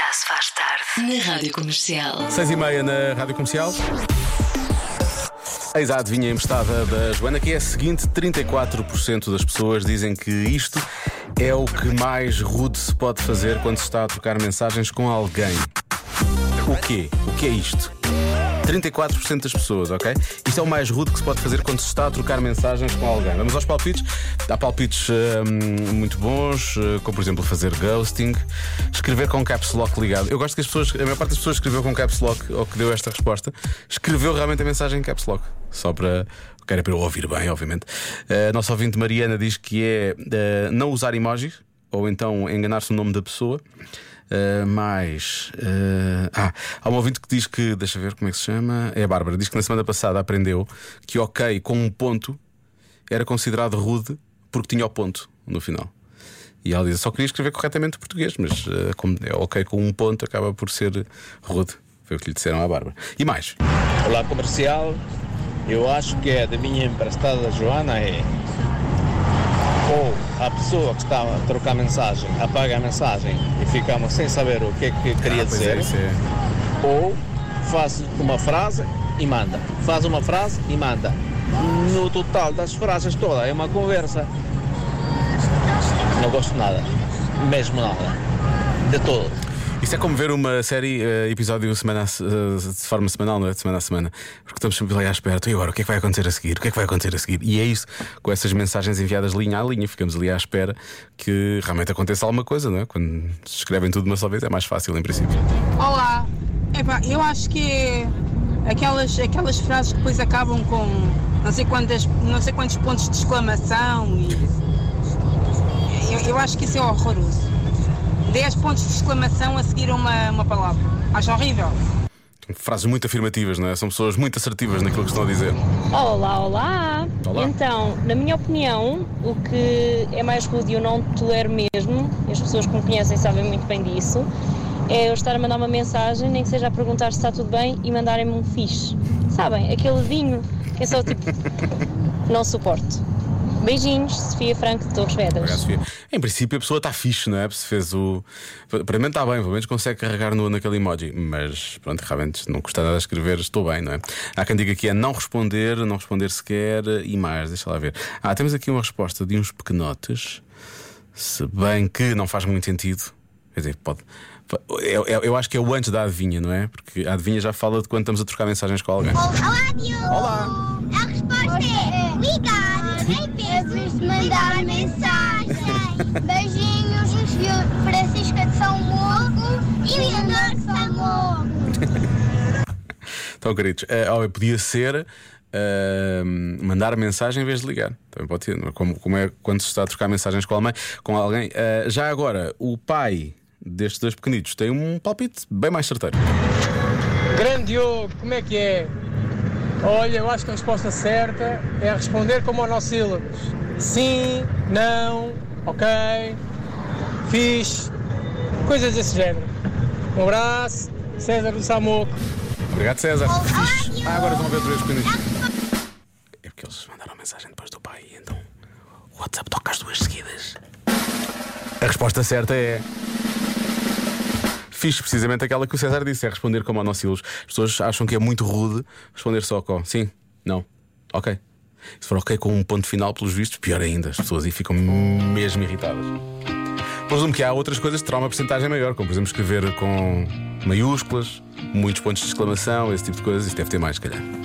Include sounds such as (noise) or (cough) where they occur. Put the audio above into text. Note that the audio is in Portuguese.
Já se faz tarde na Rádio Comercial. Seis e meia na Rádio Comercial. Eis a adivinha emprestada da Joana, que é a seguinte: 34% das pessoas dizem que isto é o que mais rude se pode fazer quando se está a trocar mensagens com alguém. O quê? O que é isto? 34% das pessoas, ok? Isto é o mais rude que se pode fazer quando se está a trocar mensagens com alguém. Vamos aos palpites. Há palpites hum, muito bons, eh, como por exemplo fazer ghosting, escrever com caps lock ligado. Eu gosto que as pessoas, a maior parte das pessoas escreveu com caps lock ou que deu esta resposta, escreveu realmente a mensagem em caps lock. Só para. Que era para eu ouvir bem, obviamente. A nossa ouvinte Mariana diz que é eh, não usar emojis ou então enganar-se o nome da pessoa. Uh, mais. uh, ah, há um ouvinte que diz que. Deixa ver como é que se chama. É a Bárbara. Diz que na semana passada aprendeu que ok com um ponto era considerado rude porque tinha o ponto no final. E ela diz: só queria escrever corretamente português, mas uh, como é ok com um ponto acaba por ser rude. Foi o que lhe disseram à Bárbara. E mais. Olá comercial, eu acho que a da minha emprestada Joana é a pessoa que está a trocar mensagem apaga a mensagem e ficamos sem saber o que é que queria Ah, dizer, é, isso é. ou faz uma frase e manda, faz uma frase e manda. No total das frases toda é uma conversa. Não gosto nada, mesmo nada, de todo. Isto é como ver uma série, eh, episódio semana eh, de forma semanal, não é? De semana a semana. Porque estamos sempre ali à espera. E agora? O que é que vai acontecer a seguir? O que é que vai acontecer a seguir? E é isso, com essas mensagens enviadas linha a linha, ficamos ali à espera que realmente aconteça alguma coisa, não é? Quando se escrevem tudo de uma só vez é mais fácil, em princípio. Olá, Epá, eu acho que aquelas, aquelas frases que depois acabam com não sei, quantas, não sei quantos pontos de exclamação e eu, eu acho que isso é horroroso. 10 pontos de exclamação a seguir a uma, uma palavra. Acho horrível. Frases muito afirmativas, não é? São pessoas muito assertivas naquilo que estão a dizer. Olá, olá! Olá. Então, na minha opinião, o que é mais rude e eu não tolero mesmo, e as pessoas que me conhecem sabem muito bem disso, é eu estar a mandar uma mensagem, nem que seja a perguntar se está tudo bem e mandarem-me um fixe. Sabem? Aquele vinho que é só tipo. (laughs) não suporto. Beijinhos, Sofia Franco de Torres Obrigado, Vedras. Sofia. Em princípio, a pessoa está fixe, não é? Se fez o. Para mim está bem, pelo menos consegue carregar no, naquele emoji. Mas pronto, realmente, não custa nada a escrever, estou bem, não é? Há quem diga que é não responder, não responder sequer e mais. Deixa lá ver. Ah, temos aqui uma resposta de uns pequenotes. Se bem que não faz muito sentido. Quer dizer, pode. Eu, eu- eu acho que é o antes da adivinha, não é? Porque a adivinha já fala de quando estamos a trocar mensagens com alguém. Olá, Diogo! Olá. A resposta é ligar, nem penses mandar mensagem. Beijinhos, Francisca de São Moco e Leonor de São Moco. Então, queridos, eh, ó, podia ser eh, mandar mensagem em vez de ligar. Também pode ser, é? como, como é quando se está a trocar mensagens com alguém. Com alguém. Eh, já agora, o pai destes dois pequenitos tem um palpite bem mais certeiro. Grande Diogo, como é que é? Olha, eu acho que a resposta certa é responder com monossílabos. Sim, não, ok, fixe, coisas desse género. Um abraço, César do Samoco. Obrigado, César. Fixe. Ah, agora estão a ver vez pequenitos. É porque eles mandaram mensagem depois do pai, e então o WhatsApp toca as duas seguidas. A resposta certa é. Fiz precisamente aquela que o César disse: é responder com monossílabos. As pessoas acham que é muito rude responder só com sim, não, ok. Se for ok com um ponto final, pelos vistos, pior ainda. As pessoas aí ficam mesmo irritadas. Presumo que há outras coisas que terão uma porcentagem maior, como por exemplo escrever com maiúsculas, muitos pontos de exclamação, esse tipo de coisas. Isso deve ter mais, se calhar.